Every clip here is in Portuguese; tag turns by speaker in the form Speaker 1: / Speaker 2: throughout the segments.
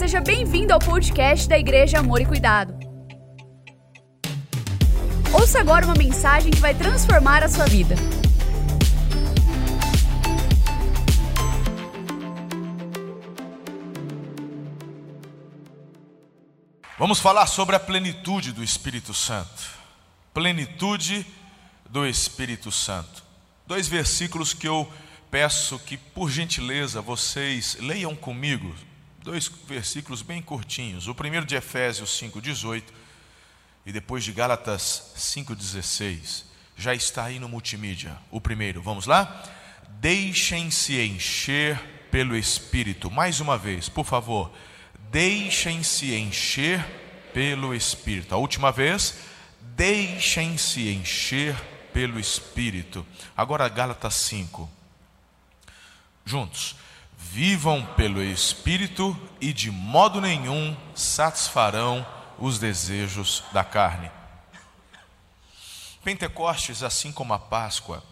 Speaker 1: seja bem-vindo ao podcast da Igreja Amor e Cuidado. Ouça agora uma mensagem que vai transformar a sua vida.
Speaker 2: Vamos falar sobre a plenitude do Espírito Santo. Plenitude do Espírito Santo. Dois versículos que eu peço que, por gentileza, vocês leiam comigo. Dois versículos bem curtinhos. O primeiro de Efésios 5,18 e depois de Gálatas 5,16. Já está aí no multimídia. O primeiro, vamos lá? Deixem-se encher pelo Espírito. Mais uma vez, por favor. Deixem-se encher pelo Espírito. A última vez, deixem-se encher pelo Espírito. Agora, Gálatas 5. Juntos. Vivam pelo Espírito e de modo nenhum satisfarão os desejos da carne. Pentecostes, assim como a Páscoa,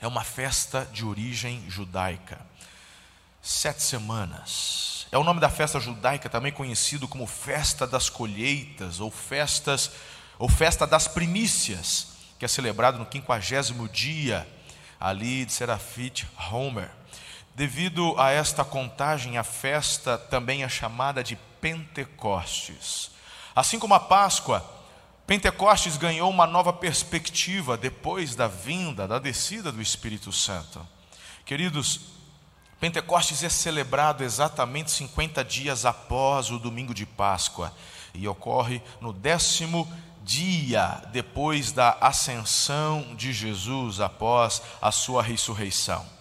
Speaker 2: é uma festa de origem judaica. Sete semanas. É o nome da festa judaica, também conhecido como festa das colheitas, ou festas, ou festa das primícias, que é celebrado no quinquagésimo dia ali de Serafite Homer. Devido a esta contagem, a festa também é chamada de Pentecostes. Assim como a Páscoa, Pentecostes ganhou uma nova perspectiva depois da vinda, da descida do Espírito Santo. Queridos, Pentecostes é celebrado exatamente 50 dias após o domingo de Páscoa e ocorre no décimo dia depois da ascensão de Jesus após a sua ressurreição.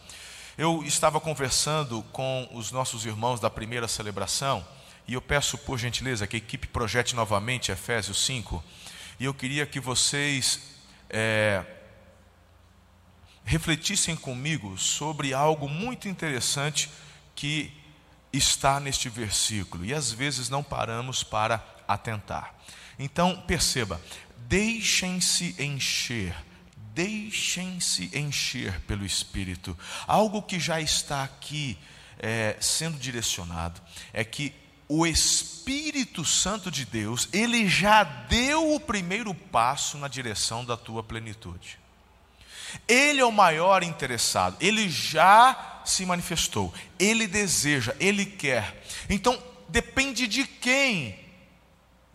Speaker 2: Eu estava conversando com os nossos irmãos da primeira celebração e eu peço por gentileza que a equipe projete novamente Efésios 5 e eu queria que vocês é, refletissem comigo sobre algo muito interessante que está neste versículo e às vezes não paramos para atentar. Então, perceba, deixem-se encher deixem-se encher pelo Espírito. Algo que já está aqui é, sendo direcionado é que o Espírito Santo de Deus, ele já deu o primeiro passo na direção da tua plenitude. Ele é o maior interessado, ele já se manifestou, ele deseja, ele quer. Então, depende de quem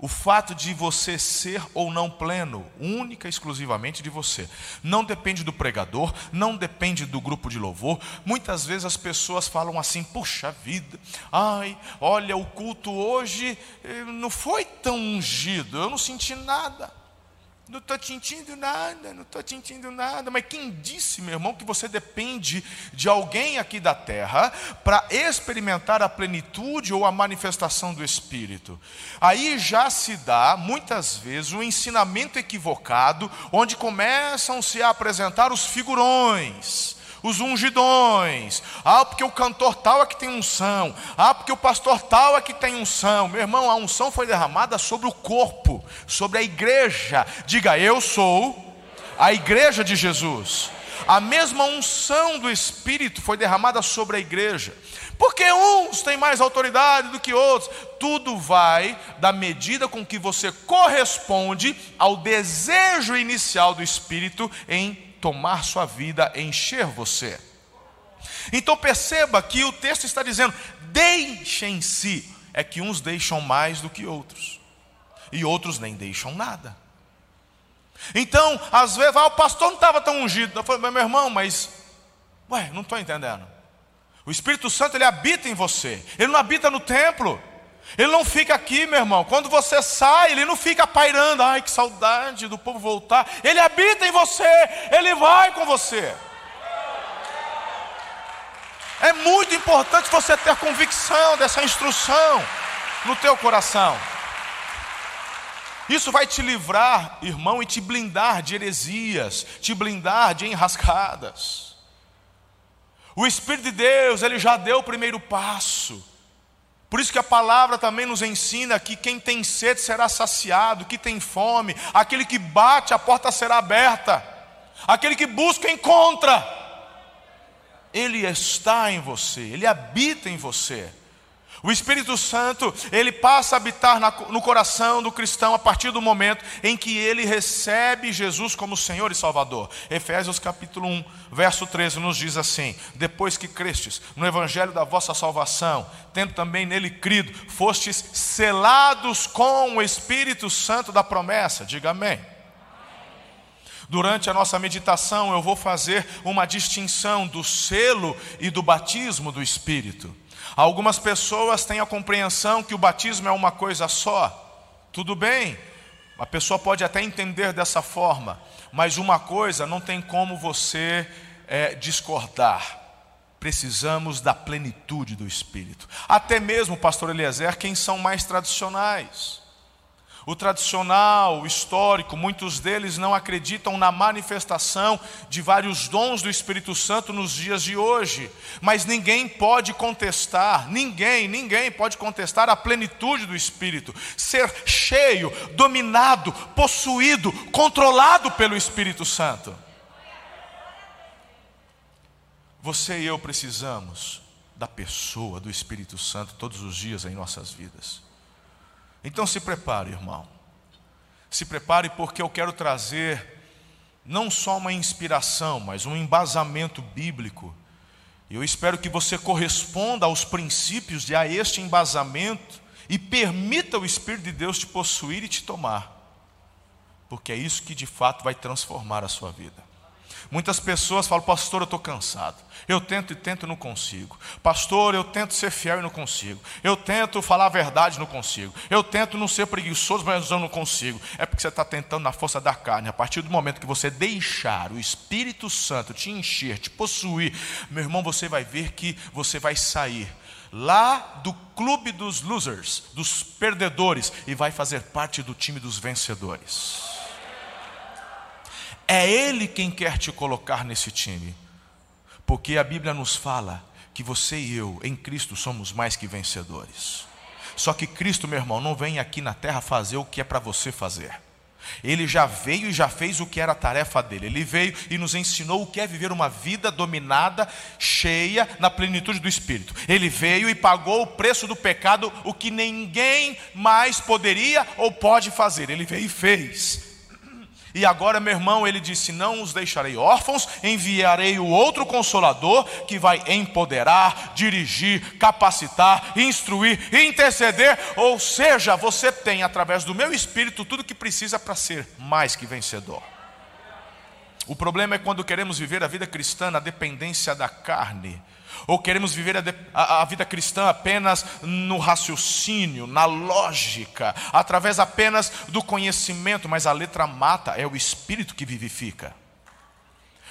Speaker 2: o fato de você ser ou não pleno, única e exclusivamente de você. Não depende do pregador, não depende do grupo de louvor. Muitas vezes as pessoas falam assim: puxa vida, ai, olha, o culto hoje eh, não foi tão ungido, eu não senti nada. Não estou sentindo nada, não estou sentindo nada. Mas quem disse, meu irmão, que você depende de alguém aqui da terra para experimentar a plenitude ou a manifestação do Espírito? Aí já se dá, muitas vezes, um ensinamento equivocado, onde começam -se a se apresentar os figurões os ungidões. Ah, porque o cantor tal é que tem unção. Ah, porque o pastor tal é que tem unção. Meu irmão, a unção foi derramada sobre o corpo, sobre a igreja. Diga, eu sou a igreja de Jesus. A mesma unção do Espírito foi derramada sobre a igreja. Porque uns têm mais autoridade do que outros. Tudo vai da medida com que você corresponde ao desejo inicial do Espírito em tomar sua vida, encher você. Então perceba que o texto está dizendo: deixem-se, é que uns deixam mais do que outros, e outros nem deixam nada. Então, às vezes, ah, o pastor não estava tão ungido. Eu falei, meu irmão, mas, ué, não estou entendendo. O Espírito Santo, ele habita em você, ele não habita no templo. Ele não fica aqui, meu irmão. Quando você sai, ele não fica pairando. Ai, que saudade do povo voltar. Ele habita em você. Ele vai com você. É muito importante você ter convicção dessa instrução no teu coração. Isso vai te livrar, irmão, e te blindar de heresias, te blindar de enrascadas. O Espírito de Deus, ele já deu o primeiro passo. Por isso que a palavra também nos ensina que quem tem sede será saciado, que tem fome, aquele que bate, a porta será aberta, aquele que busca, encontra. Ele está em você, ele habita em você. O Espírito Santo, ele passa a habitar no coração do cristão a partir do momento em que ele recebe Jesus como Senhor e Salvador. Efésios capítulo 1, verso 13 nos diz assim: Depois que crestes no evangelho da vossa salvação, tendo também nele crido, fostes selados com o Espírito Santo da promessa. Diga amém. Durante a nossa meditação, eu vou fazer uma distinção do selo e do batismo do Espírito. Algumas pessoas têm a compreensão que o batismo é uma coisa só. Tudo bem, a pessoa pode até entender dessa forma, mas uma coisa não tem como você é, discordar. Precisamos da plenitude do Espírito. Até mesmo, pastor Eliezer, quem são mais tradicionais o tradicional, o histórico, muitos deles não acreditam na manifestação de vários dons do Espírito Santo nos dias de hoje, mas ninguém pode contestar, ninguém, ninguém pode contestar a plenitude do Espírito, ser cheio, dominado, possuído, controlado pelo Espírito Santo. Você e eu precisamos da pessoa do Espírito Santo todos os dias em nossas vidas. Então se prepare, irmão. Se prepare porque eu quero trazer não só uma inspiração, mas um embasamento bíblico. Eu espero que você corresponda aos princípios de a este embasamento e permita o Espírito de Deus te possuir e te tomar. Porque é isso que de fato vai transformar a sua vida. Muitas pessoas falam, pastor, eu estou cansado. Eu tento e tento e não consigo. Pastor, eu tento ser fiel e não consigo. Eu tento falar a verdade e não consigo. Eu tento não ser preguiçoso, mas eu não consigo. É porque você está tentando na força da carne. A partir do momento que você deixar o Espírito Santo te encher, te possuir, meu irmão, você vai ver que você vai sair lá do clube dos losers, dos perdedores, e vai fazer parte do time dos vencedores. É Ele quem quer te colocar nesse time, porque a Bíblia nos fala que você e eu, em Cristo, somos mais que vencedores. Só que Cristo, meu irmão, não vem aqui na terra fazer o que é para você fazer. Ele já veio e já fez o que era a tarefa dele. Ele veio e nos ensinou o que é viver uma vida dominada, cheia, na plenitude do Espírito. Ele veio e pagou o preço do pecado, o que ninguém mais poderia ou pode fazer. Ele veio e fez. E agora, meu irmão, ele disse: Não os deixarei órfãos, enviarei o outro consolador que vai empoderar, dirigir, capacitar, instruir, interceder. Ou seja, você tem através do meu espírito tudo que precisa para ser mais que vencedor. O problema é quando queremos viver a vida cristã na dependência da carne ou queremos viver a, a, a, vida cristã apenas no raciocínio, na lógica, através apenas do conhecimento, mas a letra mata, é o Espírito que vivifica.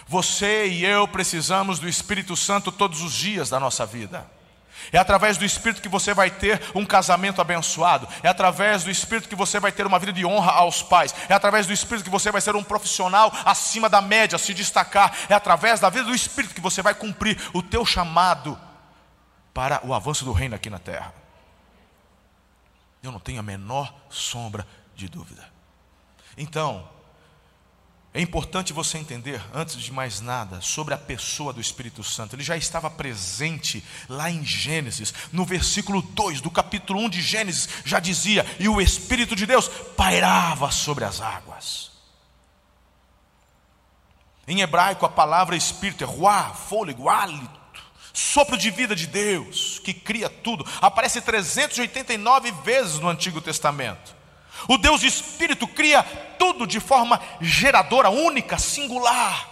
Speaker 2: Você e eu precisamos do Espírito Santo todos os dias da nossa vida. É através do Espírito que você vai ter um casamento abençoado. É através do Espírito que você vai ter uma vida de honra aos pais. É através do Espírito que você vai ser um profissional acima da média, se destacar. É através da vida do Espírito que você vai cumprir o teu chamado para o avanço do reino aqui na terra. Eu não tenho a menor sombra de dúvida. Então, é importante você entender, antes de mais nada, sobre a pessoa do Espírito Santo. Ele já estava presente lá em Gênesis, no versículo 2 do capítulo 1 de Gênesis, já dizia: E o Espírito de Deus pairava sobre as águas. Em hebraico, a palavra Espírito é ruá, fôlego, hálito, sopro de vida de Deus, que cria tudo. Aparece 389 vezes no Antigo Testamento. O Deus Espírito cria tudo de forma geradora, única, singular.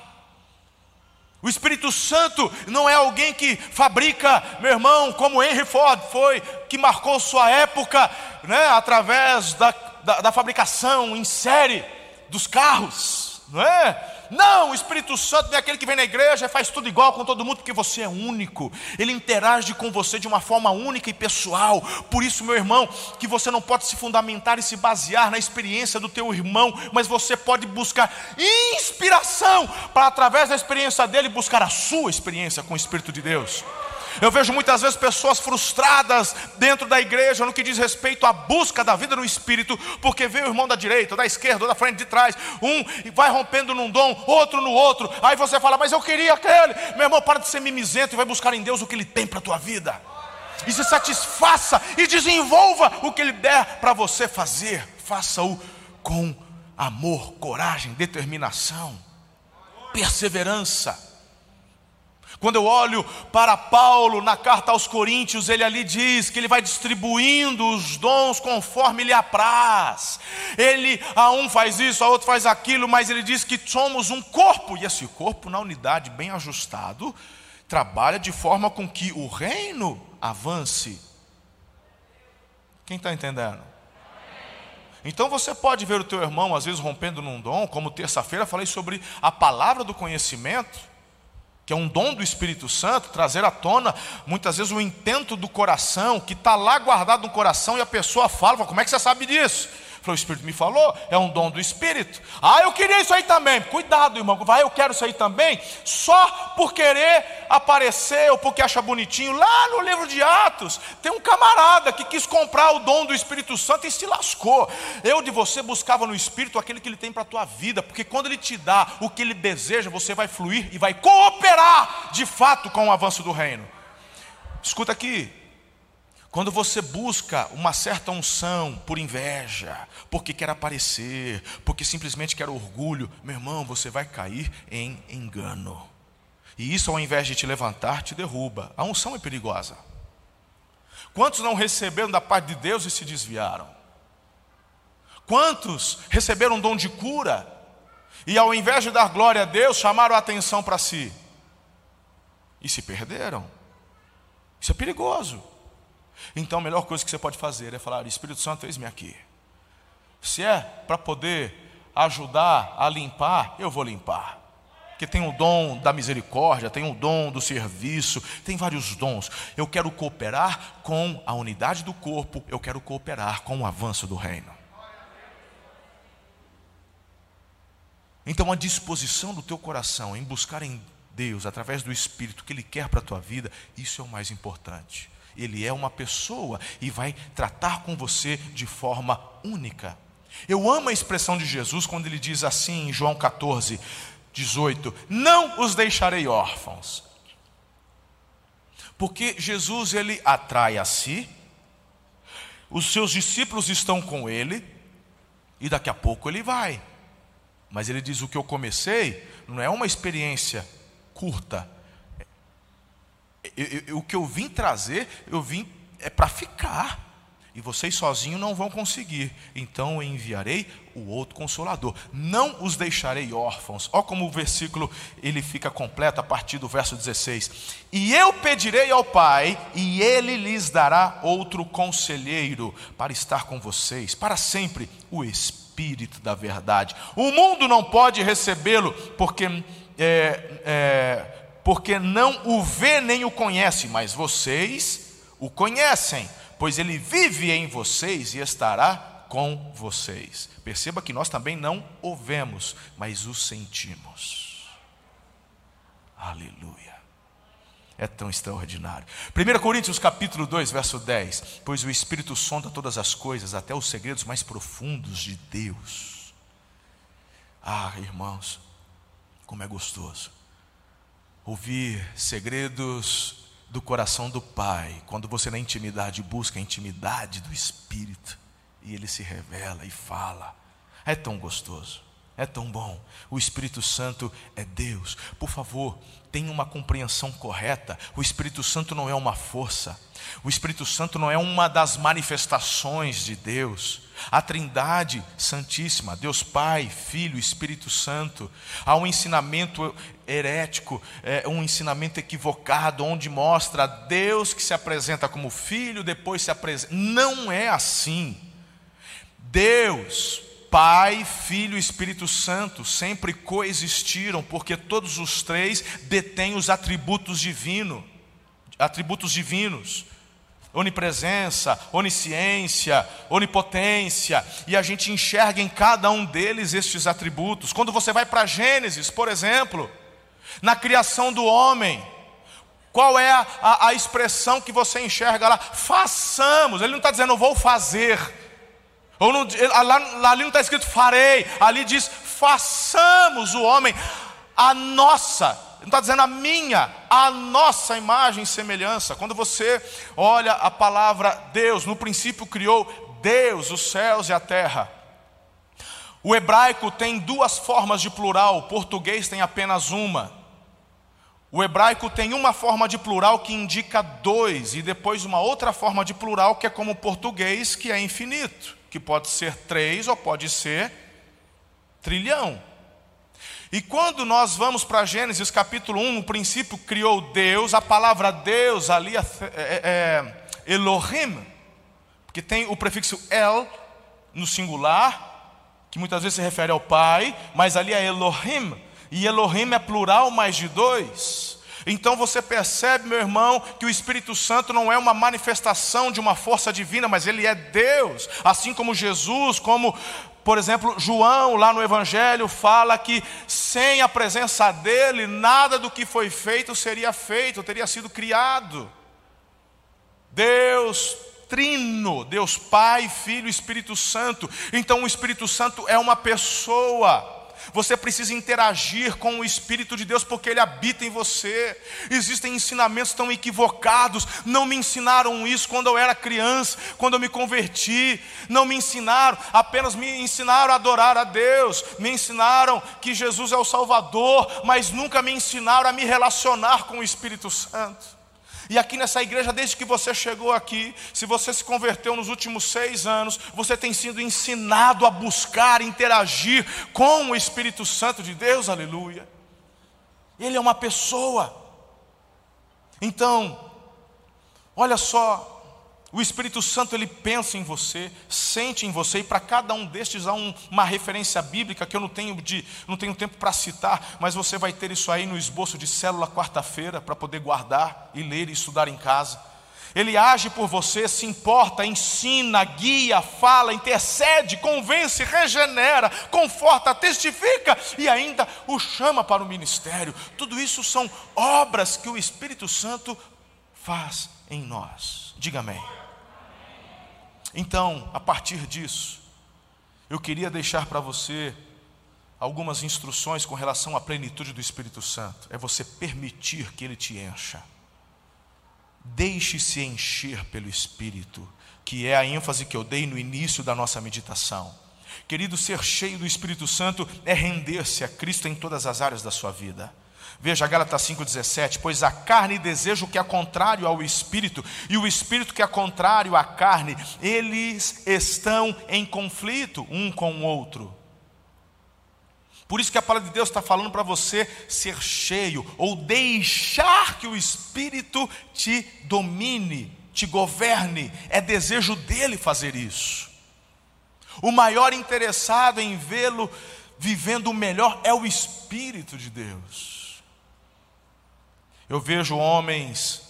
Speaker 2: O Espírito Santo não é alguém que fabrica, meu irmão, como Henry Ford foi, que marcou sua época, né, através da, da, da fabricação em série dos carros, não é? Não, o Espírito Santo não é aquele que vem na igreja e faz tudo igual com todo mundo, porque você é único. Ele interage com você de uma forma única e pessoal. Por isso, meu irmão, que você não pode se fundamentar e se basear na experiência do teu irmão, mas você pode buscar inspiração para através da experiência dele buscar a sua experiência com o Espírito de Deus. Eu vejo muitas vezes pessoas frustradas dentro da igreja no que diz respeito à busca da vida no Espírito, porque vê o irmão da direita, da esquerda, da frente, de trás, um vai rompendo num dom, outro no outro. Aí você fala, mas eu queria aquele. Meu irmão, para de ser mimizento e vai buscar em Deus o que Ele tem para a tua vida. e se satisfaça e desenvolva o que Ele der para você fazer. Faça-o com amor, coragem, determinação, perseverança. Quando eu olho para Paulo na carta aos Coríntios, ele ali diz que ele vai distribuindo os dons conforme lhe apraz. Ele, a um faz isso, a outro faz aquilo, mas ele diz que somos um corpo, e esse corpo, na unidade bem ajustado, trabalha de forma com que o reino avance. Quem está entendendo? Então você pode ver o teu irmão, às vezes, rompendo num dom, como terça-feira falei sobre a palavra do conhecimento que é um dom do Espírito Santo, trazer à tona muitas vezes o intento do coração, que está lá guardado no coração e a pessoa fala, como é que você sabe disso? Falou, o Espírito me falou, é um dom do Espírito. Ah, eu queria isso aí também. Cuidado, irmão. Vai, eu quero isso aí também. Só por querer aparecer ou porque acha bonitinho. Lá no livro de Atos, tem um camarada que quis comprar o dom do Espírito Santo e se lascou. Eu de você buscava no Espírito aquele que ele tem para a tua vida, porque quando ele te dá o que ele deseja, você vai fluir e vai cooperar de fato com o avanço do reino. Escuta aqui, quando você busca uma certa unção por inveja, porque quer aparecer, porque simplesmente quer orgulho, meu irmão, você vai cair em engano. E isso, ao invés de te levantar, te derruba. A unção é perigosa. Quantos não receberam da parte de Deus e se desviaram? Quantos receberam um dom de cura e, ao invés de dar glória a Deus, chamaram a atenção para si e se perderam? Isso é perigoso. Então a melhor coisa que você pode fazer é falar: Espírito Santo, eis-me aqui. Se é para poder ajudar a limpar, eu vou limpar. Porque tem o dom da misericórdia, tem o dom do serviço, tem vários dons. Eu quero cooperar com a unidade do corpo, eu quero cooperar com o avanço do reino. Então a disposição do teu coração em buscar em Deus, através do Espírito, que Ele quer para a tua vida, isso é o mais importante. Ele é uma pessoa e vai tratar com você de forma única. Eu amo a expressão de Jesus quando ele diz assim em João 14, 18: Não os deixarei órfãos. Porque Jesus ele atrai a si, os seus discípulos estão com ele, e daqui a pouco ele vai. Mas ele diz: O que eu comecei não é uma experiência curta, eu, eu, o que eu vim trazer, eu vim é para ficar. E vocês sozinhos não vão conseguir. Então eu enviarei o outro consolador. Não os deixarei órfãos. Olha como o versículo ele fica completo a partir do verso 16. E eu pedirei ao Pai, e ele lhes dará outro conselheiro para estar com vocês para sempre, o Espírito da verdade. O mundo não pode recebê-lo, porque é, é, porque não o vê nem o conhece, mas vocês o conhecem, pois ele vive em vocês e estará com vocês. Perceba que nós também não o vemos, mas o sentimos. Aleluia. É tão extraordinário. 1 Coríntios capítulo 2, verso 10. Pois o Espírito sonda todas as coisas, até os segredos mais profundos de Deus. Ah, irmãos, como é gostoso ouvir segredos do coração do Pai, quando você na intimidade busca a intimidade do Espírito e ele se revela e fala. É tão gostoso, é tão bom. O Espírito Santo é Deus. Por favor, tenha uma compreensão correta. O Espírito Santo não é uma força. O Espírito Santo não é uma das manifestações de Deus. A Trindade Santíssima, Deus Pai, Filho, Espírito Santo. Há um ensinamento herético, é, um ensinamento equivocado, onde mostra Deus que se apresenta como Filho, depois se apresenta. Não é assim. Deus, Pai, Filho e Espírito Santo sempre coexistiram, porque todos os três detêm os atributos divinos, atributos divinos onipresença, onisciência, onipotência, e a gente enxerga em cada um deles estes atributos. Quando você vai para Gênesis, por exemplo, na criação do homem, qual é a, a, a expressão que você enxerga lá? Façamos, ele não está dizendo eu vou fazer, ou não, lá, ali não está escrito farei, ali diz façamos o homem a nossa não está dizendo a minha, a nossa imagem e semelhança. Quando você olha a palavra Deus, no princípio criou Deus os céus e a terra. O hebraico tem duas formas de plural, o português tem apenas uma. O hebraico tem uma forma de plural que indica dois, e depois uma outra forma de plural que é como o português, que é infinito, que pode ser três ou pode ser trilhão. E quando nós vamos para Gênesis capítulo 1, no princípio criou Deus, a palavra Deus ali é, é, é Elohim, porque tem o prefixo El no singular, que muitas vezes se refere ao Pai, mas ali é Elohim, e Elohim é plural mais de dois. Então você percebe, meu irmão, que o Espírito Santo não é uma manifestação de uma força divina, mas ele é Deus, assim como Jesus, como por exemplo, João, lá no Evangelho, fala que sem a presença dele, nada do que foi feito seria feito, teria sido criado. Deus trino, Deus Pai, Filho Espírito Santo. Então o Espírito Santo é uma pessoa. Você precisa interagir com o Espírito de Deus porque ele habita em você. Existem ensinamentos tão equivocados. Não me ensinaram isso quando eu era criança, quando eu me converti. Não me ensinaram, apenas me ensinaram a adorar a Deus. Me ensinaram que Jesus é o Salvador, mas nunca me ensinaram a me relacionar com o Espírito Santo. E aqui nessa igreja, desde que você chegou aqui, se você se converteu nos últimos seis anos, você tem sido ensinado a buscar, interagir com o Espírito Santo de Deus, aleluia. Ele é uma pessoa. Então, olha só, o Espírito Santo ele pensa em você, sente em você, e para cada um destes há um, uma referência bíblica que eu não tenho, de, não tenho tempo para citar, mas você vai ter isso aí no esboço de célula quarta-feira para poder guardar e ler e estudar em casa. Ele age por você, se importa, ensina, guia, fala, intercede, convence, regenera, conforta, testifica e ainda o chama para o ministério. Tudo isso são obras que o Espírito Santo faz em nós. Diga amém. Então, a partir disso, eu queria deixar para você algumas instruções com relação à plenitude do Espírito Santo. É você permitir que ele te encha. Deixe-se encher pelo Espírito, que é a ênfase que eu dei no início da nossa meditação. Querido, ser cheio do Espírito Santo é render-se a Cristo em todas as áreas da sua vida. Veja Gálatas 5,17: Pois a carne deseja o que é contrário ao espírito, e o espírito que é contrário à carne, eles estão em conflito um com o outro. Por isso que a palavra de Deus está falando para você ser cheio, ou deixar que o Espírito te domine, te governe, é desejo dele fazer isso. O maior interessado em vê-lo vivendo o melhor é o Espírito de Deus. Eu vejo homens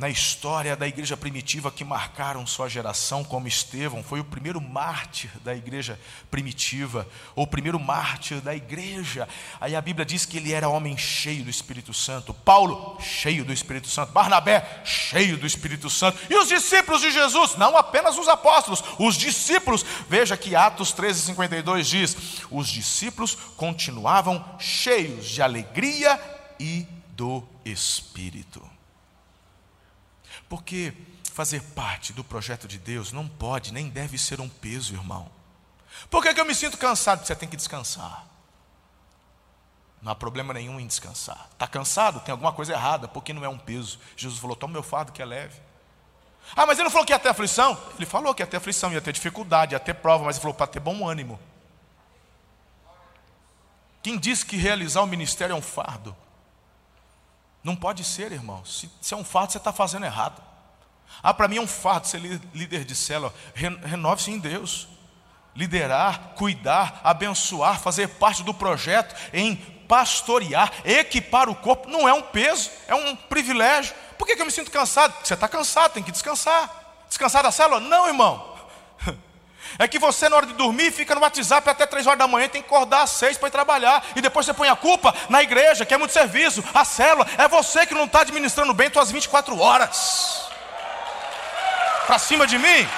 Speaker 2: na história da igreja primitiva que marcaram sua geração, como Estevão, foi o primeiro mártir da igreja primitiva, ou o primeiro mártir da igreja. Aí a Bíblia diz que ele era homem cheio do Espírito Santo. Paulo, cheio do Espírito Santo. Barnabé, cheio do Espírito Santo. E os discípulos de Jesus, não apenas os apóstolos, os discípulos. Veja que Atos 13, 52 diz: os discípulos continuavam cheios de alegria e do Espírito. Porque fazer parte do projeto de Deus não pode nem deve ser um peso, irmão. Por que, que eu me sinto cansado? Você tem que descansar. Não há problema nenhum em descansar. Está cansado? Tem alguma coisa errada, porque não é um peso. Jesus falou: toma meu fardo que é leve. Ah, mas ele não falou que ia ter aflição? Ele falou que ia ter aflição, ia ter dificuldade, ia ter prova, mas ele falou para ter bom ânimo. Quem disse que realizar o ministério é um fardo? Não pode ser, irmão. Se, se é um fardo, você está fazendo errado. Ah, para mim é um fardo ser líder de célula. Renove-se em Deus. Liderar, cuidar, abençoar, fazer parte do projeto em pastorear, equipar o corpo, não é um peso, é um privilégio. Por que, que eu me sinto cansado? Você está cansado, tem que descansar. Descansar da célula? Não, irmão. É que você, na hora de dormir, fica no WhatsApp até três horas da manhã, tem que acordar às seis para ir trabalhar. E depois você põe a culpa na igreja, que é muito serviço, a célula. É você que não está administrando bem suas 24 horas. Para cima de mim?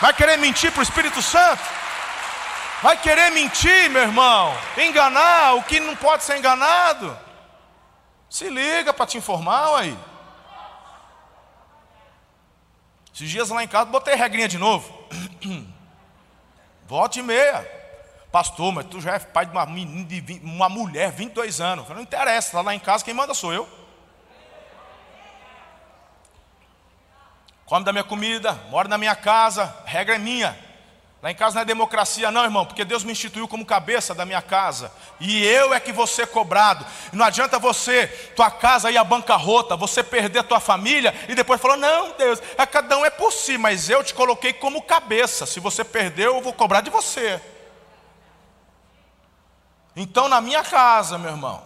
Speaker 2: Vai querer mentir para o Espírito Santo? Vai querer mentir, meu irmão? Enganar o que não pode ser enganado? Se liga para te informar aí. Esses dias lá em casa botei regrinha de novo. Volte e meia. Pastor, mas tu já é pai de uma menina, de 20, uma mulher, 22 anos. Não interessa, está lá em casa, quem manda sou eu. Come da minha comida, mora na minha casa, regra é minha. Lá em casa não é democracia, não, irmão, porque Deus me instituiu como cabeça da minha casa. E eu é que vou ser cobrado. Não adianta você, tua casa ir à bancarrota, você perder tua família e depois falar: não, Deus, é, cada um é por si, mas eu te coloquei como cabeça. Se você perdeu, eu vou cobrar de você. Então, na minha casa, meu irmão,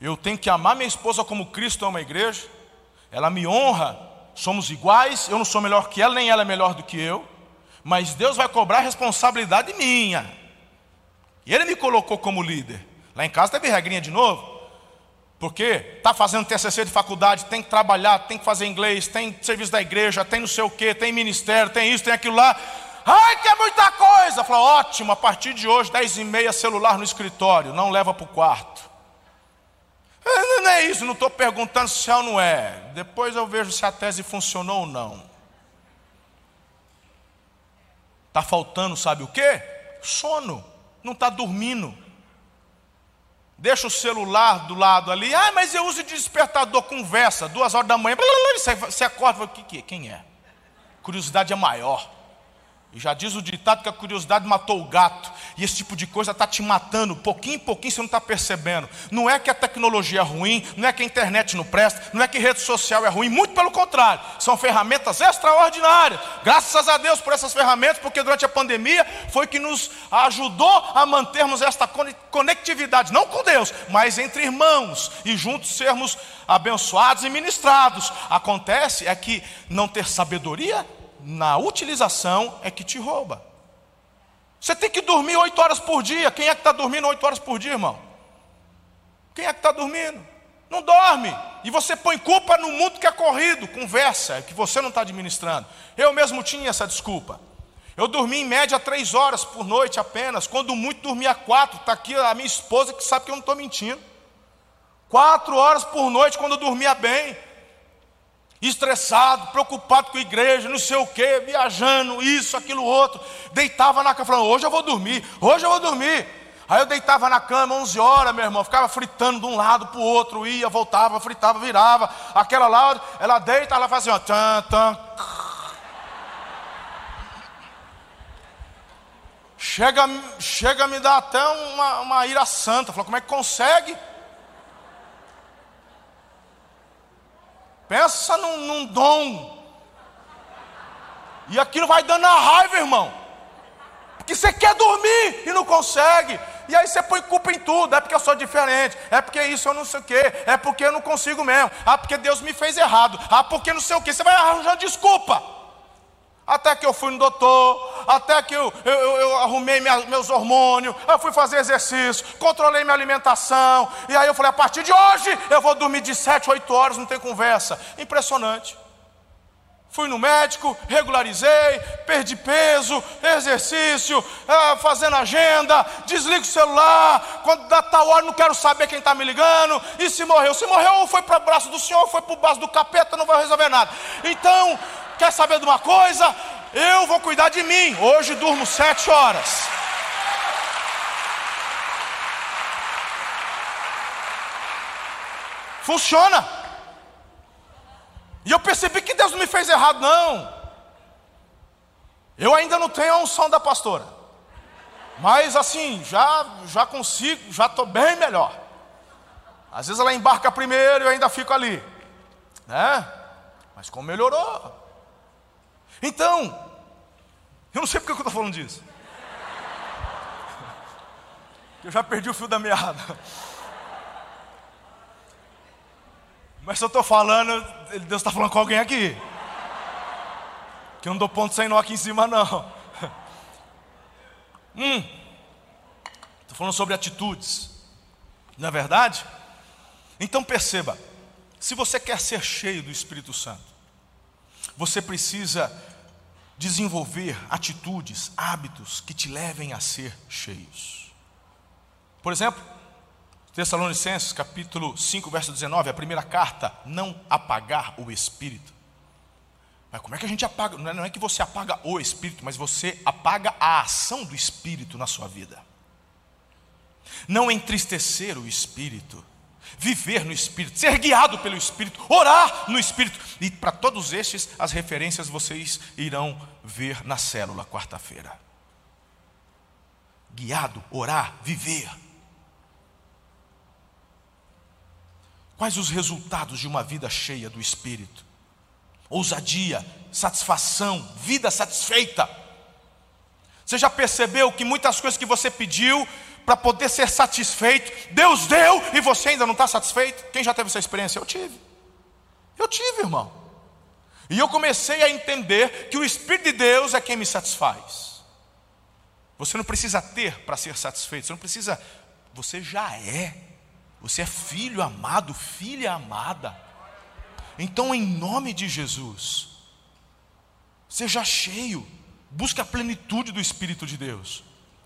Speaker 2: eu tenho que amar minha esposa como Cristo ama a igreja, ela me honra, somos iguais, eu não sou melhor que ela, nem ela é melhor do que eu, mas Deus vai cobrar responsabilidade minha. E Ele me colocou como líder. Lá em casa teve regrinha de novo, porque está fazendo TCC de faculdade, tem que trabalhar, tem que fazer inglês, tem serviço da igreja, tem não sei o que, tem ministério, tem isso, tem aquilo lá. Ai, que é muita coisa. Falou, ótimo, a partir de hoje, 10 e meia, celular no escritório, não leva para o quarto. Não é isso, não estou perguntando se é ou não é. Depois eu vejo se a tese funcionou ou não. Está faltando, sabe o que? Sono. Não está dormindo. Deixa o celular do lado ali. Ah, mas eu uso de despertador, conversa, duas horas da manhã. Você acorda, o que, que é? Quem é? Curiosidade é maior. Já diz o ditado que a curiosidade matou o gato. E esse tipo de coisa está te matando, pouquinho em pouquinho você não está percebendo. Não é que a tecnologia é ruim, não é que a internet não presta, não é que rede social é ruim, muito pelo contrário. São ferramentas extraordinárias. Graças a Deus por essas ferramentas, porque durante a pandemia foi que nos ajudou a mantermos esta conectividade, não com Deus, mas entre irmãos e juntos sermos abençoados e ministrados. Acontece é que não ter sabedoria na utilização é que te rouba. Você tem que dormir oito horas por dia. Quem é que está dormindo oito horas por dia, irmão? Quem é que está dormindo? Não dorme. E você põe culpa no mundo que é corrido, conversa, que você não está administrando. Eu mesmo tinha essa desculpa. Eu dormi em média três horas por noite apenas. Quando muito, dormia quatro. Está aqui a minha esposa que sabe que eu não estou mentindo. Quatro horas por noite quando eu dormia bem estressado, preocupado com a igreja, não sei o que, viajando, isso, aquilo, outro. Deitava na cama, falando: hoje eu vou dormir, hoje eu vou dormir. Aí eu deitava na cama 11 horas, meu irmão, ficava fritando de um lado para o outro, ia, voltava, fritava, virava. Aquela lá, ela deita, ela fazia assim, ó, tan, tan. Chega, chega a me dar até uma, uma ira santa. Falou, como é que consegue? Pensa num, num dom. E aquilo vai dando a raiva, irmão. Porque você quer dormir e não consegue. E aí você põe culpa em tudo. É porque eu sou diferente. É porque isso eu não sei o quê. É porque eu não consigo mesmo. Ah, porque Deus me fez errado. Ah, porque não sei o quê. Você vai arranjando desculpa. Até que eu fui no doutor, até que eu, eu, eu arrumei minha, meus hormônios, eu fui fazer exercício, controlei minha alimentação, e aí eu falei: a partir de hoje eu vou dormir de 7, 8 horas, não tem conversa. Impressionante. Fui no médico, regularizei, perdi peso, exercício, ah, fazendo agenda, desligo o celular, quando dá tal hora não quero saber quem está me ligando, e se morreu? Se morreu, foi para o braço do Senhor, foi para o braço do capeta, não vai resolver nada. Então, Quer saber de uma coisa? Eu vou cuidar de mim. Hoje durmo sete horas. Funciona. E eu percebi que Deus não me fez errado, não. Eu ainda não tenho a unção da pastora. Mas assim, já, já consigo, já estou bem melhor. Às vezes ela embarca primeiro e eu ainda fico ali. Né? Mas como melhorou. Então, eu não sei porque eu estou falando disso. Eu já perdi o fio da meada. Mas se eu estou falando, Deus está falando com alguém aqui. Que eu não dou ponto sem nó aqui em cima, não. Hum. Estou falando sobre atitudes. Não é verdade? Então perceba: se você quer ser cheio do Espírito Santo, você precisa desenvolver atitudes, hábitos que te levem a ser cheios. Por exemplo, Tessalonicenses capítulo 5, verso 19, a primeira carta, não apagar o espírito. Mas como é que a gente apaga? Não é que você apaga o espírito, mas você apaga a ação do espírito na sua vida. Não entristecer o espírito, viver no espírito, ser guiado pelo espírito, orar no espírito. E para todos estes, as referências vocês irão ver na célula quarta-feira. Guiado, orar, viver. Quais os resultados de uma vida cheia do Espírito? Ousadia, satisfação, vida satisfeita. Você já percebeu que muitas coisas que você pediu para poder ser satisfeito, Deus deu e você ainda não está satisfeito? Quem já teve essa experiência? Eu tive. Eu tive, irmão. E eu comecei a entender que o Espírito de Deus é quem me satisfaz. Você não precisa ter para ser satisfeito, você não precisa, você já é. Você é filho amado, filha amada. Então, em nome de Jesus, seja cheio, busque a plenitude do Espírito de Deus,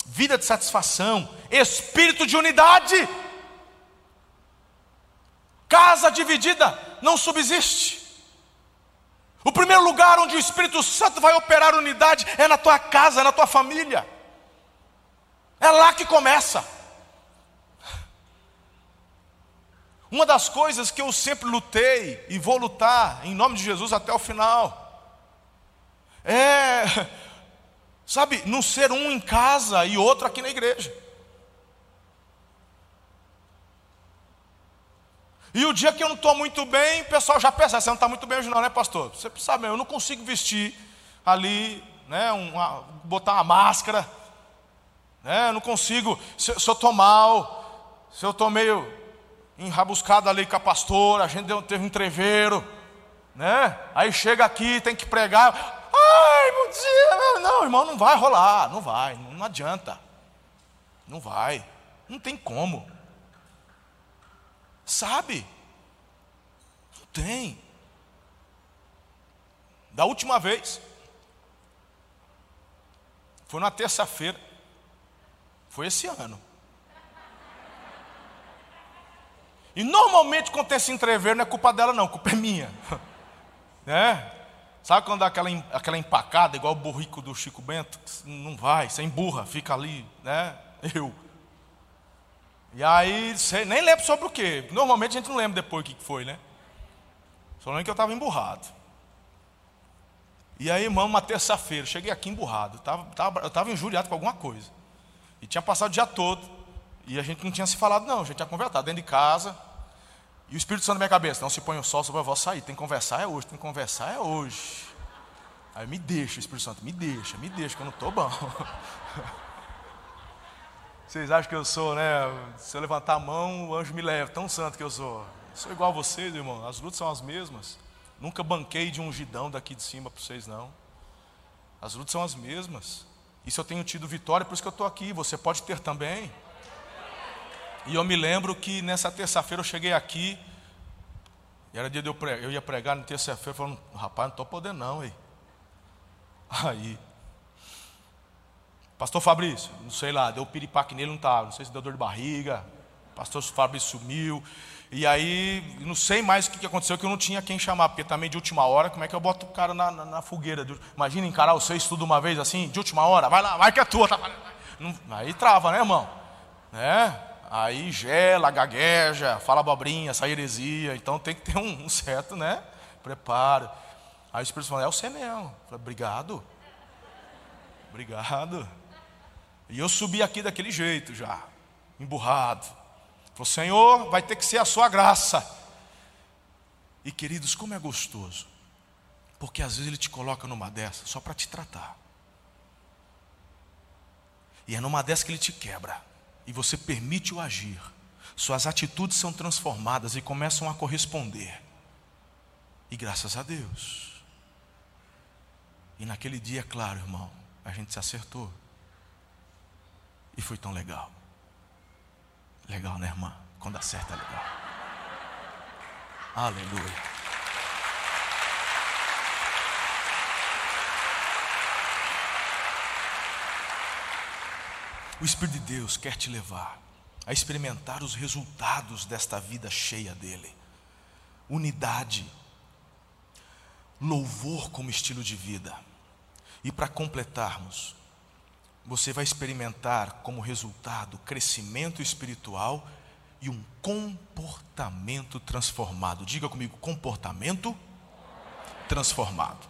Speaker 2: vida de satisfação, espírito de unidade. Casa dividida não subsiste. O primeiro lugar onde o Espírito Santo vai operar unidade é na tua casa, na tua família. É lá que começa. Uma das coisas que eu sempre lutei e vou lutar em nome de Jesus até o final é, sabe, não ser um em casa e outro aqui na igreja. E o dia que eu não estou muito bem, o pessoal já pensa, você não está muito bem hoje não, né pastor? Você sabe, eu não consigo vestir ali, né, uma, botar uma máscara, né, eu não consigo, se, se eu estou mal, se eu estou meio enrabuscado ali com a pastora, a gente deu, teve um treveiro, né? Aí chega aqui, tem que pregar. Ai, bom dia. Não, irmão, não vai rolar, não vai, não adianta. Não vai, não tem como. Sabe? Não tem. Da última vez, foi na terça-feira, foi esse ano. E normalmente quando tem esse entrever não é culpa dela não, culpa é minha. né? Sabe quando dá aquela, aquela empacada, igual o burrico do Chico Bento? Não vai, você emburra, fica ali, né? Eu. E aí, você nem lembra sobre o quê. Normalmente a gente não lembra depois o que foi, né? Só lembro que eu estava emburrado. E aí, irmão, uma terça-feira, cheguei aqui emburrado. Tava, tava, eu estava injuriado com alguma coisa. E tinha passado o dia todo. E a gente não tinha se falado, não. A gente tinha conversado dentro de casa. E o Espírito Santo na minha cabeça, não se põe o sol sobre a voz sair, tem que conversar é hoje, tem que conversar é hoje. Aí me deixa, Espírito Santo, me deixa, me deixa, que eu não estou bom. Vocês acham que eu sou, né? Se eu levantar a mão, o anjo me leva, tão santo que eu sou. Eu sou igual a vocês, irmão, as lutas são as mesmas. Nunca banquei de um ungidão daqui de cima para vocês, não. As lutas são as mesmas. Isso eu tenho tido vitória, por isso que eu estou aqui. Você pode ter também. E eu me lembro que nessa terça-feira eu cheguei aqui, e era dia de eu pregar, eu ia pregar na terça-feira, falando, rapaz, não estou podendo não, aí. Aí, pastor Fabrício, não sei lá, deu piripaque nele, não estava, não sei se deu dor de barriga, pastor Fabrício sumiu, e aí, não sei mais o que aconteceu, que eu não tinha quem chamar, porque também de última hora, como é que eu boto o cara na, na, na fogueira? Imagina encarar os seis tudo uma vez assim, de última hora, vai lá, vai que é tua. Tá, não, aí trava, né, irmão? Né? Aí gela, gagueja, fala abobrinha, sai heresia. Então tem que ter um, um certo, né? Preparo. Aí o Espírito falou, é você mesmo. Falei, obrigado. Obrigado. E eu subi aqui daquele jeito já, emburrado. Falei, Senhor, vai ter que ser a sua graça. E queridos, como é gostoso. Porque às vezes Ele te coloca numa dessa só para te tratar. E é numa dessa que Ele te quebra e você permite o agir, suas atitudes são transformadas e começam a corresponder. E graças a Deus. E naquele dia, claro, irmão, a gente se acertou. E foi tão legal. Legal, né, irmã? Quando acerta é legal. Aleluia. O Espírito de Deus quer te levar a experimentar os resultados desta vida cheia dele. Unidade, louvor como estilo de vida. E para completarmos, você vai experimentar como resultado crescimento espiritual e um comportamento transformado. Diga comigo, comportamento transformado.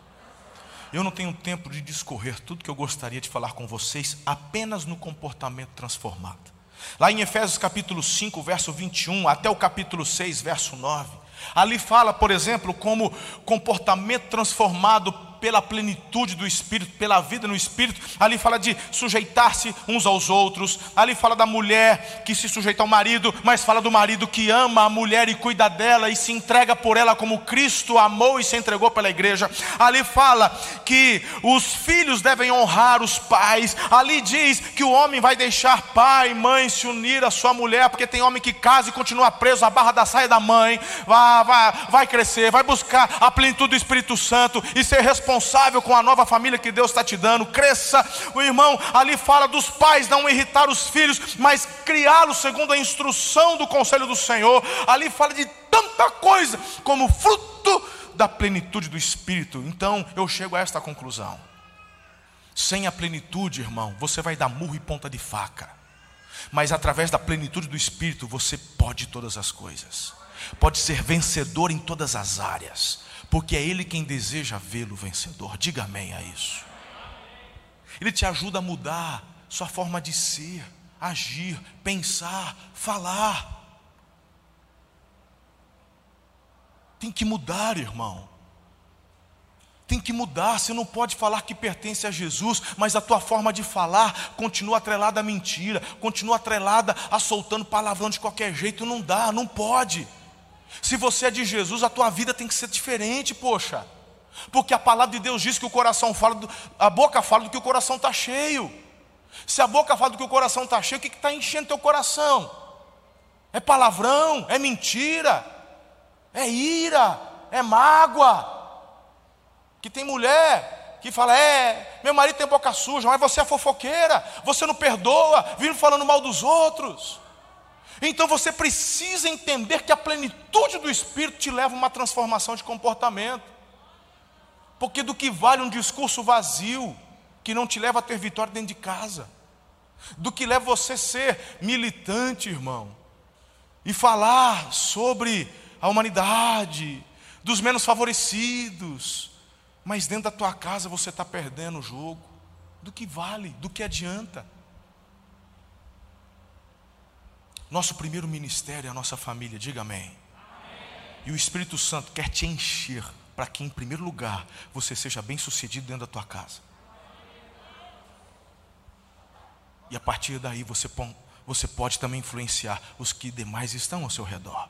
Speaker 2: Eu não tenho tempo de discorrer tudo que eu gostaria de falar com vocês apenas no comportamento transformado. Lá em Efésios capítulo 5, verso 21, até o capítulo 6, verso 9, ali fala, por exemplo, como comportamento transformado pela plenitude do Espírito, pela vida no Espírito. Ali fala de sujeitar-se uns aos outros. Ali fala da mulher que se sujeita ao marido, mas fala do marido que ama a mulher e cuida dela e se entrega por ela como Cristo amou e se entregou pela igreja. Ali fala que os filhos devem honrar os pais. Ali diz que o homem vai deixar pai e mãe se unir à sua mulher, porque tem homem que casa e continua preso à barra da saia da mãe. Vai, vai, vai crescer, vai buscar a plenitude do Espírito Santo e ser responsável responsável com a nova família que Deus está te dando. Cresça, o irmão ali fala dos pais não irritar os filhos, mas criá-los segundo a instrução do conselho do Senhor. Ali fala de tanta coisa como fruto da plenitude do Espírito. Então eu chego a esta conclusão. Sem a plenitude, irmão, você vai dar murro e ponta de faca. Mas através da plenitude do Espírito, você pode todas as coisas. Pode ser vencedor em todas as áreas porque é Ele quem deseja vê-lo vencedor. Diga amém a isso. Ele te ajuda a mudar sua forma de ser, agir, pensar, falar. Tem que mudar, irmão. Tem que mudar. Você não pode falar que pertence a Jesus, mas a tua forma de falar continua atrelada à mentira, continua atrelada a soltando palavrão de qualquer jeito. Não dá, não pode. Se você é de Jesus, a tua vida tem que ser diferente, poxa. Porque a palavra de Deus diz que o coração fala, do, a boca fala do que o coração está cheio. Se a boca fala do que o coração está cheio, o que está enchendo teu coração? É palavrão, é mentira, é ira, é mágoa. Que tem mulher que fala: é, meu marido tem boca suja, mas você é fofoqueira, você não perdoa, vive falando mal dos outros. Então você precisa entender que a plenitude do Espírito te leva a uma transformação de comportamento. Porque do que vale um discurso vazio, que não te leva a ter vitória dentro de casa, do que leva você a ser militante, irmão, e falar sobre a humanidade, dos menos favorecidos, mas dentro da tua casa você está perdendo o jogo. Do que vale, do que adianta? Nosso primeiro ministério é a nossa família, diga amém. amém. E o Espírito Santo quer te encher para que, em primeiro lugar, você seja bem sucedido dentro da tua casa. E a partir daí você, você pode também influenciar os que demais estão ao seu redor.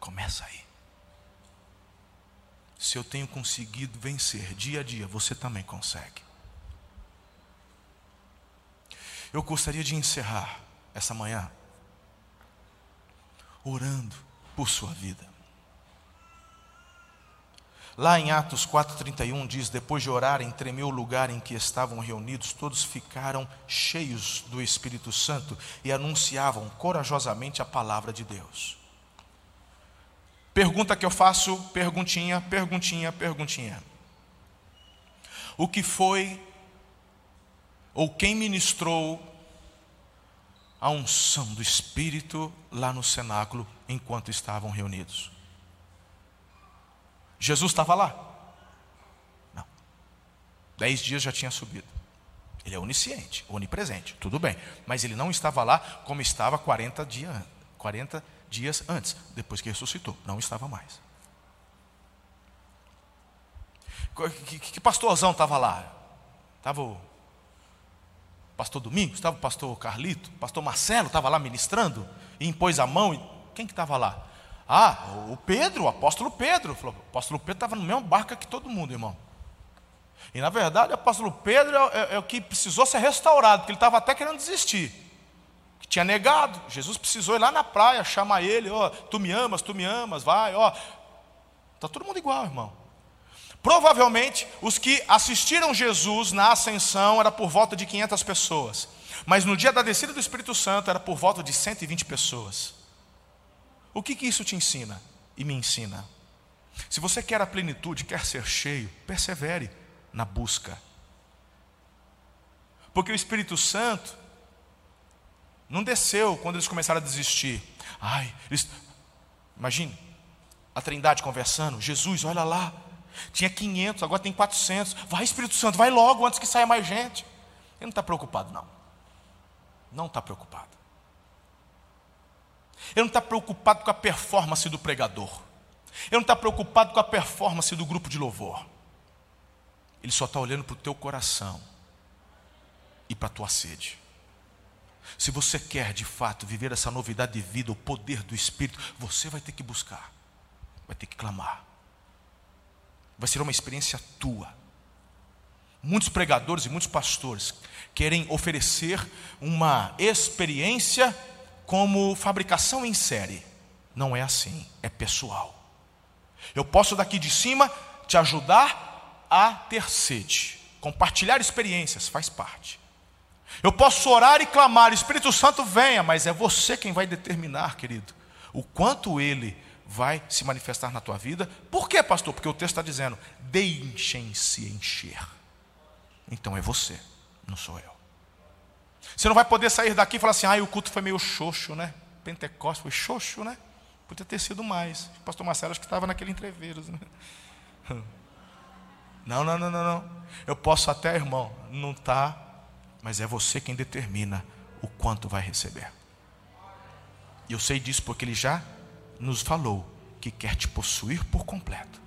Speaker 2: Começa aí. Se eu tenho conseguido vencer dia a dia, você também consegue. Eu gostaria de encerrar essa manhã, orando por sua vida. Lá em Atos 4,31 diz: Depois de orarem, tremeu o lugar em que estavam reunidos, todos ficaram cheios do Espírito Santo e anunciavam corajosamente a palavra de Deus. Pergunta que eu faço, perguntinha, perguntinha, perguntinha. O que foi, ou quem ministrou a unção do Espírito lá no cenáculo enquanto estavam reunidos. Jesus estava lá? Não. Dez dias já tinha subido. Ele é onisciente, onipresente, tudo bem. Mas ele não estava lá como estava 40, dia, 40 dias antes, depois que ressuscitou. Não estava mais. Que, que, que pastorzão estava lá? Estava o pastor Domingos, estava o pastor Carlito, o pastor Marcelo estava lá ministrando e impôs a mão. E... Quem que estava lá? Ah, o Pedro, o apóstolo Pedro. Falou, o apóstolo Pedro estava no mesmo barco que todo mundo, irmão. E na verdade, o apóstolo Pedro é, é, é o que precisou ser restaurado, porque ele estava até querendo desistir. Que tinha negado. Jesus precisou ir lá na praia, chamar ele, ó, tu me amas, tu me amas, vai, ó. Está todo mundo igual, irmão. Provavelmente, os que assistiram Jesus na ascensão era por volta de 500 pessoas. Mas no dia da descida do Espírito Santo era por volta de 120 pessoas. O que, que isso te ensina e me ensina? Se você quer a plenitude, quer ser cheio, persevere na busca. Porque o Espírito Santo não desceu quando eles começaram a desistir. Ai, eles... imagine a Trindade conversando. Jesus, olha lá, tinha 500, agora tem 400. Vai, Espírito Santo, vai logo antes que saia mais gente. Ele não está preocupado, não. Não está preocupado. Ele não está preocupado com a performance do pregador. Ele não está preocupado com a performance do grupo de louvor. Ele só está olhando para o teu coração e para a tua sede. Se você quer de fato viver essa novidade de vida, o poder do Espírito, você vai ter que buscar, vai ter que clamar. Vai ser uma experiência tua. Muitos pregadores e muitos pastores querem oferecer uma experiência como fabricação em série. Não é assim, é pessoal. Eu posso daqui de cima te ajudar a ter sede. Compartilhar experiências faz parte. Eu posso orar e clamar, Espírito Santo venha, mas é você quem vai determinar, querido, o quanto ele vai se manifestar na tua vida. Por quê, pastor? Porque o texto está dizendo: deixem-se encher. Então é você, não sou eu. Você não vai poder sair daqui e falar assim: ah, o culto foi meio xoxo, né? Pentecostes foi xoxo, né? Podia ter sido mais. O pastor Marcelo acho que estava naquele entreveiro. Né? Não, não, não, não, não. Eu posso até, irmão, não tá, mas é você quem determina o quanto vai receber. E eu sei disso porque ele já nos falou que quer te possuir por completo.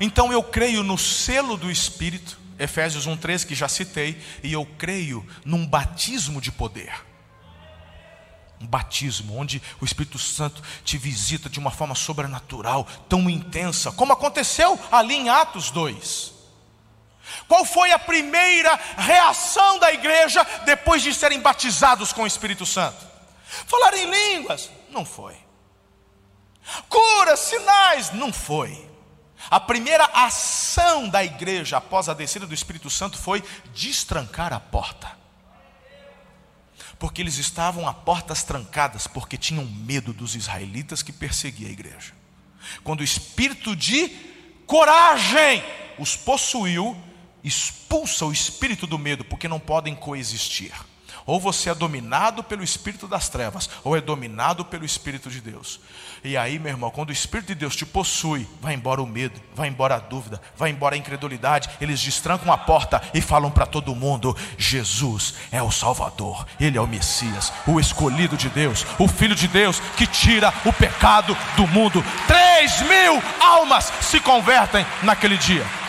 Speaker 2: Então eu creio no selo do Espírito, Efésios 1,13, que já citei, e eu creio num batismo de poder. Um batismo onde o Espírito Santo te visita de uma forma sobrenatural, tão intensa, como aconteceu ali em Atos 2. Qual foi a primeira reação da igreja depois de serem batizados com o Espírito Santo? Falar em línguas? Não foi. Cura, sinais? Não foi. A primeira ação da igreja após a descida do Espírito Santo foi destrancar a porta. Porque eles estavam a portas trancadas, porque tinham medo dos israelitas que perseguiam a igreja. Quando o espírito de coragem os possuiu, expulsa o espírito do medo, porque não podem coexistir. Ou você é dominado pelo espírito das trevas, ou é dominado pelo espírito de Deus. E aí, meu irmão, quando o espírito de Deus te possui, vai embora o medo, vai embora a dúvida, vai embora a incredulidade. Eles destrancam a porta e falam para todo mundo: Jesus é o Salvador, Ele é o Messias, o escolhido de Deus, o Filho de Deus que tira o pecado do mundo. Três mil almas se convertem naquele dia.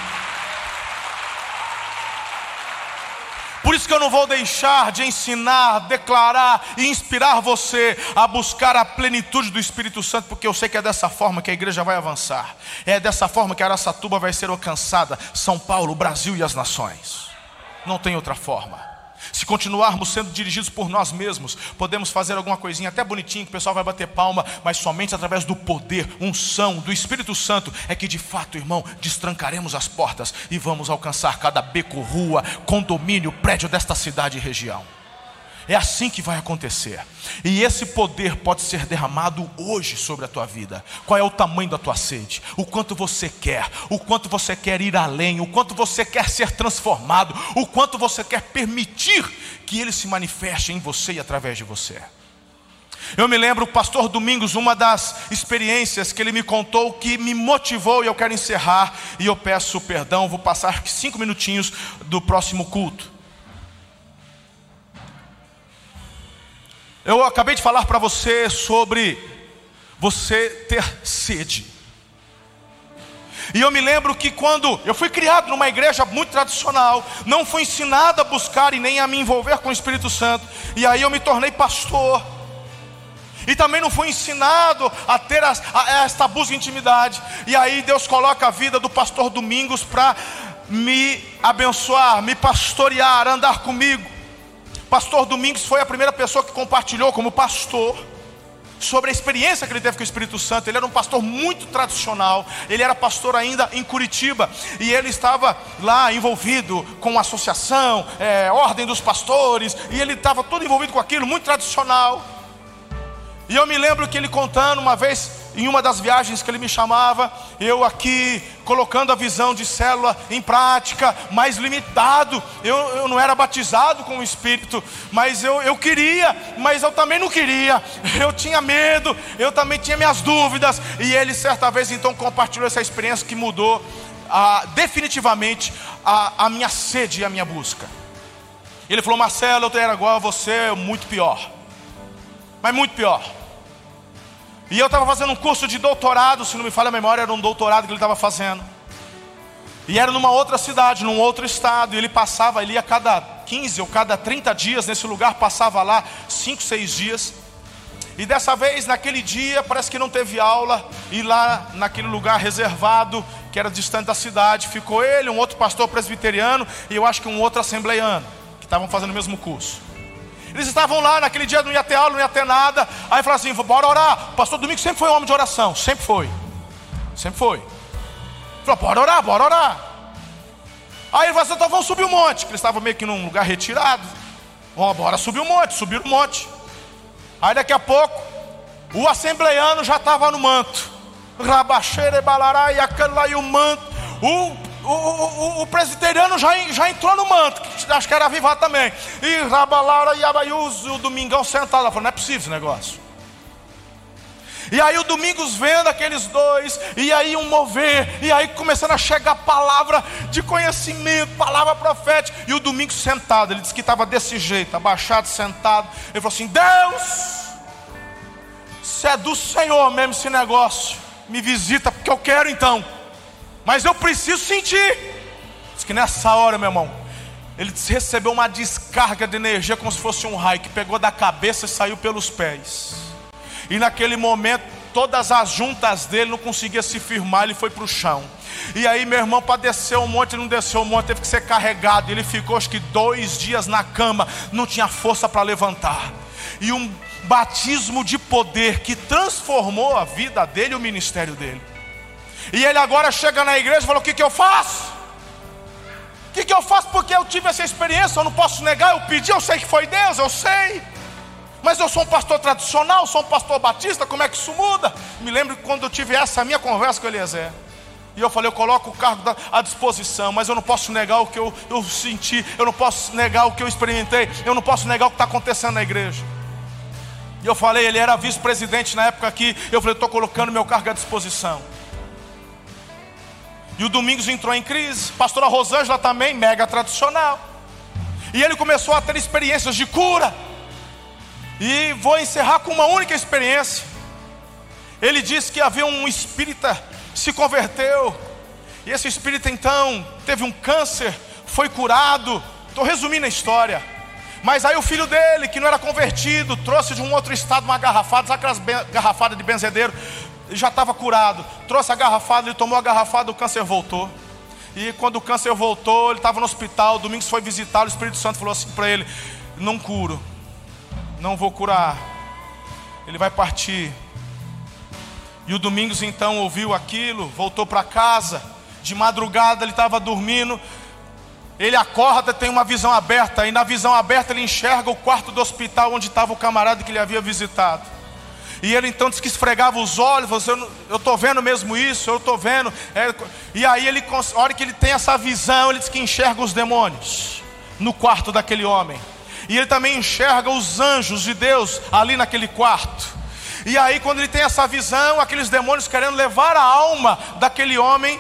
Speaker 2: Isso que eu não vou deixar de ensinar, declarar e inspirar você a buscar a plenitude do Espírito Santo, porque eu sei que é dessa forma que a igreja vai avançar. É dessa forma que a Araçatuba vai ser alcançada, São Paulo, Brasil e as nações. Não tem outra forma. Se continuarmos sendo dirigidos por nós mesmos, podemos fazer alguma coisinha até bonitinho, que o pessoal vai bater palma, mas somente através do poder, unção do Espírito Santo é que de fato, irmão, destrancaremos as portas e vamos alcançar cada beco, rua, condomínio, prédio desta cidade e região. É assim que vai acontecer. E esse poder pode ser derramado hoje sobre a tua vida. Qual é o tamanho da tua sede? O quanto você quer? O quanto você quer ir além? O quanto você quer ser transformado? O quanto você quer permitir que ele se manifeste em você e através de você? Eu me lembro, o pastor Domingos, uma das experiências que ele me contou que me motivou, e eu quero encerrar, e eu peço perdão, vou passar cinco minutinhos do próximo culto. Eu acabei de falar para você sobre você ter sede. E eu me lembro que quando eu fui criado numa igreja muito tradicional, não fui ensinado a buscar e nem a me envolver com o Espírito Santo, e aí eu me tornei pastor. E também não fui ensinado a ter a, a, esta busca de intimidade. E aí Deus coloca a vida do pastor Domingos para me abençoar, me pastorear, andar comigo. Pastor Domingos foi a primeira pessoa que compartilhou como pastor. sobre a experiência que ele teve com o Espírito Santo. Ele era um pastor muito tradicional, ele era pastor ainda em Curitiba, e ele estava lá envolvido com associação, é, ordem dos pastores, e ele estava todo envolvido com aquilo, muito tradicional. E eu me lembro que ele contando uma vez, em uma das viagens que ele me chamava, eu aqui colocando a visão de célula em prática, mais limitado. Eu, eu não era batizado com o Espírito, mas eu, eu queria, mas eu também não queria. Eu tinha medo, eu também tinha minhas dúvidas. E ele, certa vez, então compartilhou essa experiência que mudou ah, definitivamente a, a minha sede e a minha busca. Ele falou: Marcelo, eu era igual a você, muito pior, mas muito pior. E eu estava fazendo um curso de doutorado, se não me falha a memória, era um doutorado que ele estava fazendo. E era numa outra cidade, num outro estado. E ele passava, ele ia cada 15 ou cada 30 dias nesse lugar, passava lá 5, 6 dias. E dessa vez, naquele dia, parece que não teve aula. E lá naquele lugar reservado, que era distante da cidade, ficou ele, um outro pastor presbiteriano e eu acho que um outro assembleiano, que estavam fazendo o mesmo curso. Eles estavam lá, naquele dia não ia ter aula, não ia ter nada. Aí falaram assim: bora orar. O pastor Domingos sempre foi um homem de oração, sempre foi. Sempre foi. Falou: bora orar, bora orar. Aí ele falou assim: então vamos subir o um monte. Porque eles estavam meio que num lugar retirado. Vamos, bora subir o um monte, subir o um monte. Aí daqui a pouco, o assembleiano já estava no manto. Rabaxeira e balará e o manto. O o, o, o, presbiteriano já, já entrou no manto, acho que era avivado também. E Rabalara e Abaius, o Domingão sentado lá, falou: não é possível esse negócio. E aí o Domingos vendo aqueles dois, e aí um mover, e aí começando a chegar palavra de conhecimento, palavra profética, e o Domingos sentado, ele disse que estava desse jeito, abaixado, sentado. Ele falou assim: Deus, se é do Senhor mesmo esse negócio, me visita, porque eu quero então mas eu preciso sentir. Diz que nessa hora, meu irmão, ele recebeu uma descarga de energia como se fosse um raio que pegou da cabeça e saiu pelos pés. E naquele momento, todas as juntas dele não conseguiam se firmar, ele foi para o chão. E aí, meu irmão, para descer um monte, não desceu um monte, teve que ser carregado. Ele ficou acho que dois dias na cama, não tinha força para levantar. E um batismo de poder que transformou a vida dele e o ministério dele. E ele agora chega na igreja e fala: O que, que eu faço? O que, que eu faço? Porque eu tive essa experiência, eu não posso negar, eu pedi, eu sei que foi Deus, eu sei. Mas eu sou um pastor tradicional, sou um pastor batista, como é que isso muda? Me lembro quando eu tive essa minha conversa com Eliezer. E eu falei, eu coloco o cargo à disposição, mas eu não posso negar o que eu, eu senti, eu não posso negar o que eu experimentei, eu não posso negar o que está acontecendo na igreja. E eu falei, ele era vice-presidente na época aqui, eu falei, estou colocando meu cargo à disposição. E o Domingos entrou em crise. Pastora Rosângela também, mega tradicional. E ele começou a ter experiências de cura. E vou encerrar com uma única experiência. Ele disse que havia um espírita se converteu. E esse espírita então teve um câncer, foi curado. Estou resumindo a história. Mas aí o filho dele, que não era convertido, trouxe de um outro estado uma garrafada, sabe aquelas garrafadas de benzedeiro? Já estava curado. Trouxe a garrafada, ele tomou a garrafada, o câncer voltou. E quando o câncer voltou, ele estava no hospital. Domingos foi visitar, o Espírito Santo falou assim para ele: Não curo, não vou curar, ele vai partir. E o Domingos então ouviu aquilo, voltou para casa. De madrugada ele estava dormindo. Ele acorda, tem uma visão aberta, e na visão aberta ele enxerga o quarto do hospital onde estava o camarada que ele havia visitado. E ele então disse que esfregava os olhos, você, eu estou vendo mesmo isso, eu estou vendo. É, e aí ele, a hora que ele tem essa visão, ele diz que enxerga os demônios no quarto daquele homem. E ele também enxerga os anjos de Deus ali naquele quarto. E aí, quando ele tem essa visão, aqueles demônios querendo levar a alma daquele homem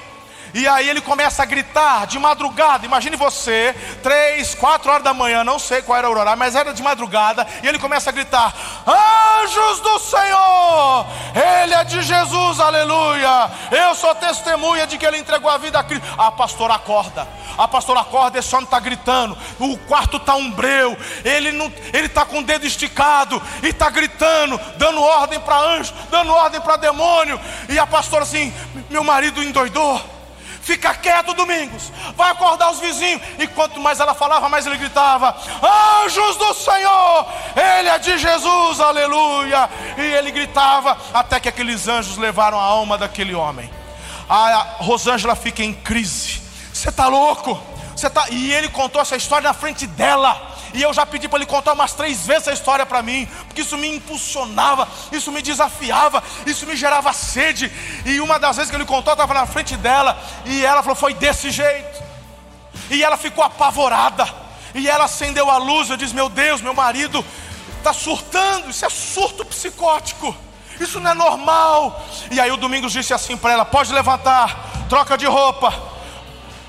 Speaker 2: e aí ele começa a gritar de madrugada. Imagine você, três, quatro horas da manhã, não sei qual era o horário, mas era de madrugada. E ele começa a gritar: Anjos do Senhor, Ele é de Jesus, aleluia. Eu sou testemunha de que ele entregou a vida a Cristo. A pastora acorda. A pastora acorda, esse homem está gritando. O quarto está umbreu. Ele não, ele está com o dedo esticado e está gritando, dando ordem para anjo, dando ordem para demônio. E a pastora assim: Meu marido endoidou Fica quieto, Domingos. Vai acordar os vizinhos. E quanto mais ela falava, mais ele gritava: Anjos do Senhor, Ele é de Jesus, aleluia. E ele gritava até que aqueles anjos levaram a alma daquele homem. A Rosângela fica em crise. Você está louco? Você tá... E ele contou essa história na frente dela. E eu já pedi para ele contar umas três vezes essa história para mim, porque isso me impulsionava, isso me desafiava, isso me gerava sede. E uma das vezes que ele contou, eu estava na frente dela, e ela falou: Foi desse jeito. E ela ficou apavorada, e ela acendeu a luz. Eu disse: Meu Deus, meu marido está surtando, isso é surto psicótico. Isso não é normal. E aí o Domingos disse assim para ela: Pode levantar, troca de roupa.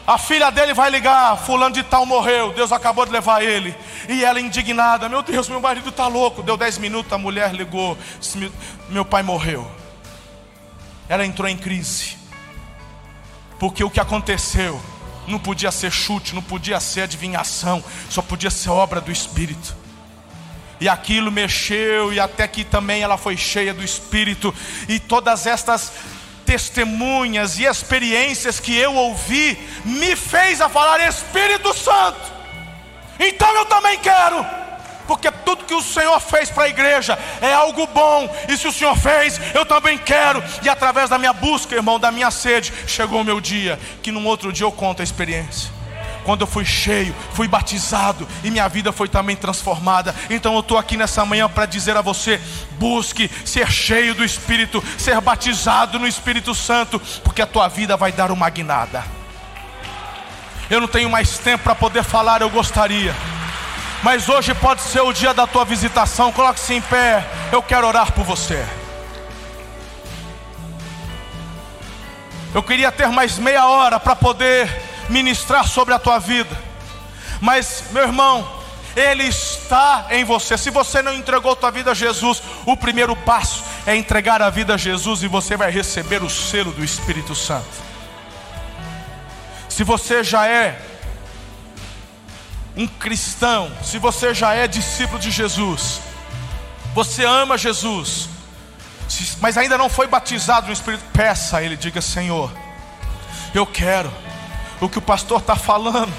Speaker 2: A filha dele vai ligar, fulano de tal morreu, Deus acabou de levar ele. E ela indignada, meu Deus, meu marido está louco. Deu dez minutos, a mulher ligou, meu pai morreu. Ela entrou em crise. Porque o que aconteceu não podia ser chute, não podia ser adivinhação, só podia ser obra do Espírito. E aquilo mexeu, e até que também ela foi cheia do Espírito, e todas estas testemunhas e experiências que eu ouvi me fez a falar Espírito Santo. Então eu também quero. Porque tudo que o Senhor fez para a igreja é algo bom, e se o Senhor fez, eu também quero, e através da minha busca, irmão, da minha sede, chegou o meu dia, que num outro dia eu conto a experiência quando eu fui cheio, fui batizado e minha vida foi também transformada. Então eu estou aqui nessa manhã para dizer a você: busque ser cheio do Espírito, ser batizado no Espírito Santo, porque a tua vida vai dar uma guinada. Eu não tenho mais tempo para poder falar, eu gostaria. Mas hoje pode ser o dia da tua visitação. Coloque-se em pé. Eu quero orar por você. Eu queria ter mais meia hora para poder ministrar sobre a tua vida. Mas, meu irmão, Ele está em você. Se você não entregou tua vida a Jesus, o primeiro passo é entregar a vida a Jesus e você vai receber o selo do Espírito Santo. Se você já é um cristão, se você já é discípulo de Jesus, você ama Jesus, mas ainda não foi batizado no Espírito, peça a Ele, diga: Senhor, eu quero o que o pastor está falando.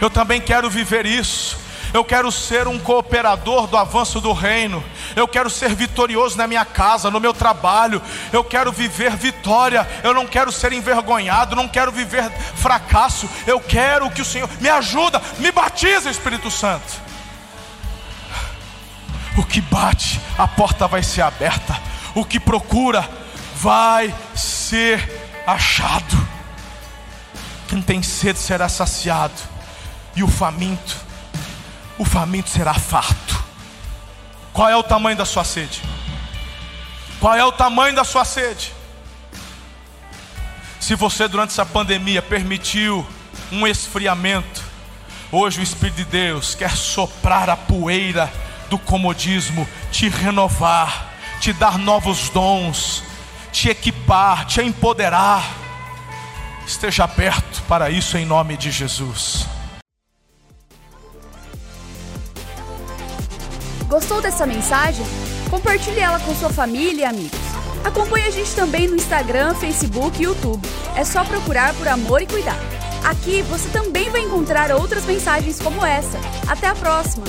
Speaker 2: Eu também quero viver isso. Eu quero ser um cooperador do avanço do reino. Eu quero ser vitorioso na minha casa, no meu trabalho. Eu quero viver vitória. Eu não quero ser envergonhado, não quero viver fracasso. Eu quero que o Senhor me ajuda, me batiza, Espírito Santo. O que bate, a porta vai ser aberta. O que procura vai ser achado. Quem tem sede será saciado, e o faminto, o faminto será farto. Qual é o tamanho da sua sede? Qual é o tamanho da sua sede? Se você durante essa pandemia permitiu um esfriamento, hoje o Espírito de Deus quer soprar a poeira do comodismo, te renovar, te dar novos dons, te equipar, te empoderar esteja perto para isso em nome de Jesus.
Speaker 1: Gostou dessa mensagem? Compartilhe ela com sua família e amigos. Acompanhe a gente também no Instagram, Facebook e YouTube. É só procurar por Amor e Cuidar. Aqui você também vai encontrar outras mensagens como essa. Até a próxima!